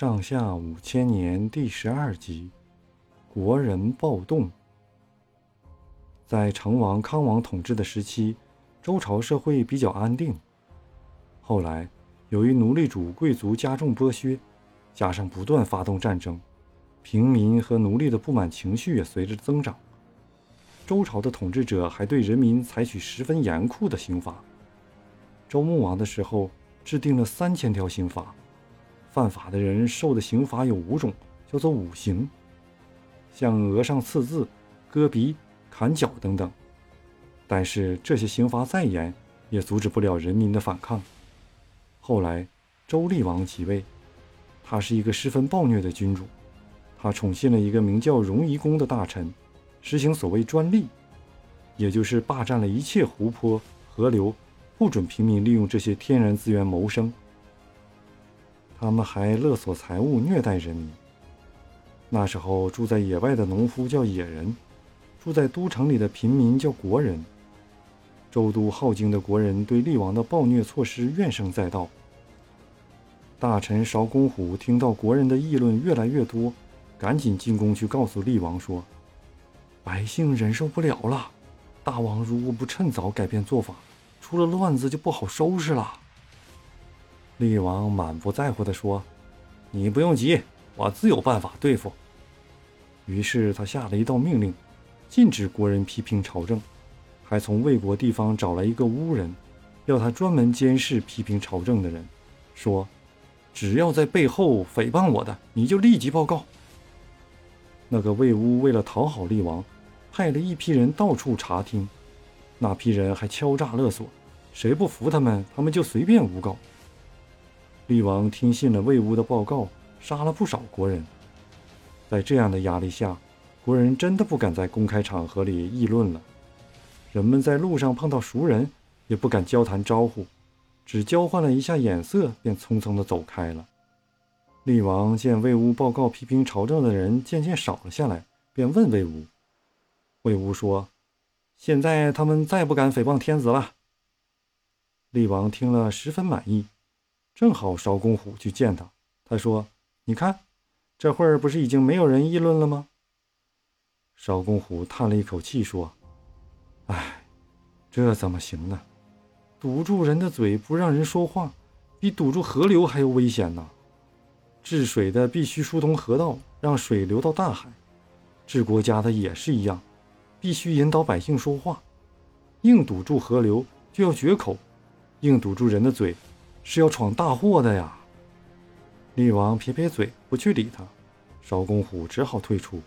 上下五千年第十二集：国人暴动。在成王康王统治的时期，周朝社会比较安定。后来，由于奴隶主贵族加重剥削，加上不断发动战争，平民和奴隶的不满情绪也随之增长。周朝的统治者还对人民采取十分严酷的刑罚。周穆王的时候，制定了三千条刑法。犯法的人受的刑罚有五种，叫做五刑，像额上刺字、割鼻、砍脚等等。但是这些刑罚再严，也阻止不了人民的反抗。后来周厉王即位，他是一个十分暴虐的君主，他宠信了一个名叫荣夷公的大臣，实行所谓专利，也就是霸占了一切湖泊、河流，不准平民利用这些天然资源谋生。他们还勒索财物，虐待人民。那时候住在野外的农夫叫野人，住在都城里的平民叫国人。周都镐京的国人对厉王的暴虐措施怨声载道。大臣韶公虎听到国人的议论越来越多，赶紧进宫去告诉厉王说：“百姓忍受不了了，大王如果不趁早改变做法，出了乱子就不好收拾了。”厉王满不在乎地说：“你不用急，我自有办法对付。”于是他下了一道命令，禁止国人批评朝政，还从魏国地方找来一个巫人，要他专门监视批评朝政的人，说：“只要在背后诽谤我的，你就立即报告。”那个魏巫为了讨好厉王，派了一批人到处查听，那批人还敲诈勒索，谁不服他们，他们就随便诬告。厉王听信了魏巫的报告，杀了不少国人。在这样的压力下，国人真的不敢在公开场合里议论了。人们在路上碰到熟人，也不敢交谈招呼，只交换了一下眼色，便匆匆地走开了。厉王见魏巫报告批评朝政的人渐渐少了下来，便问魏巫。魏巫说：“现在他们再不敢诽谤天子了。”厉王听了，十分满意。正好邵公虎去见他，他说：“你看，这会儿不是已经没有人议论了吗？”邵公虎叹了一口气说：“哎，这怎么行呢？堵住人的嘴不让人说话，比堵住河流还要危险呢。治水的必须疏通河道，让水流到大海；治国家的也是一样，必须引导百姓说话。硬堵住河流就要绝口，硬堵住人的嘴。”是要闯大祸的呀！厉王撇撇嘴，不去理他。邵公虎只好退出。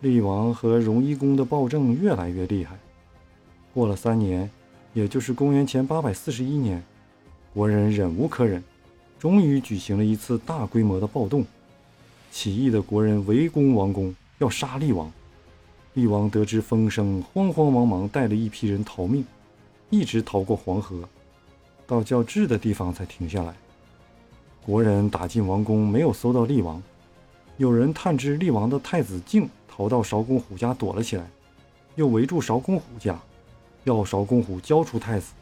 厉王和荣夷公的暴政越来越厉害。过了三年，也就是公元前八百四十一年，国人忍无可忍，终于举行了一次大规模的暴动。起义的国人围攻王宫，要杀厉王。厉王得知风声，慌慌忙忙带了一批人逃命，一直逃过黄河。到较治的地方才停下来。国人打进王宫，没有搜到厉王。有人探知厉王的太子敬逃到韶公虎家躲了起来，又围住韶公虎家，要韶公虎交出太子。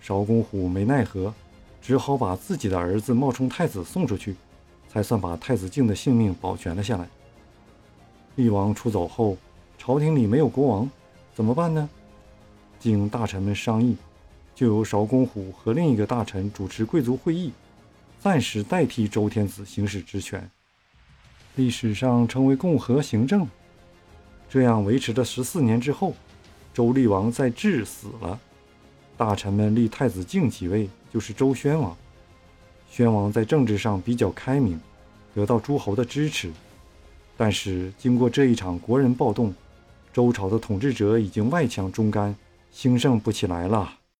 韶公虎没奈何，只好把自己的儿子冒充太子送出去，才算把太子敬的性命保全了下来。厉王出走后，朝廷里没有国王，怎么办呢？经大臣们商议。就由邵公虎和另一个大臣主持贵族会议，暂时代替周天子行使职权，历史上称为共和行政。这样维持了十四年之后，周厉王在治死了，大臣们立太子敬即位，就是周宣王。宣王在政治上比较开明，得到诸侯的支持。但是经过这一场国人暴动，周朝的统治者已经外强中干，兴盛不起来了。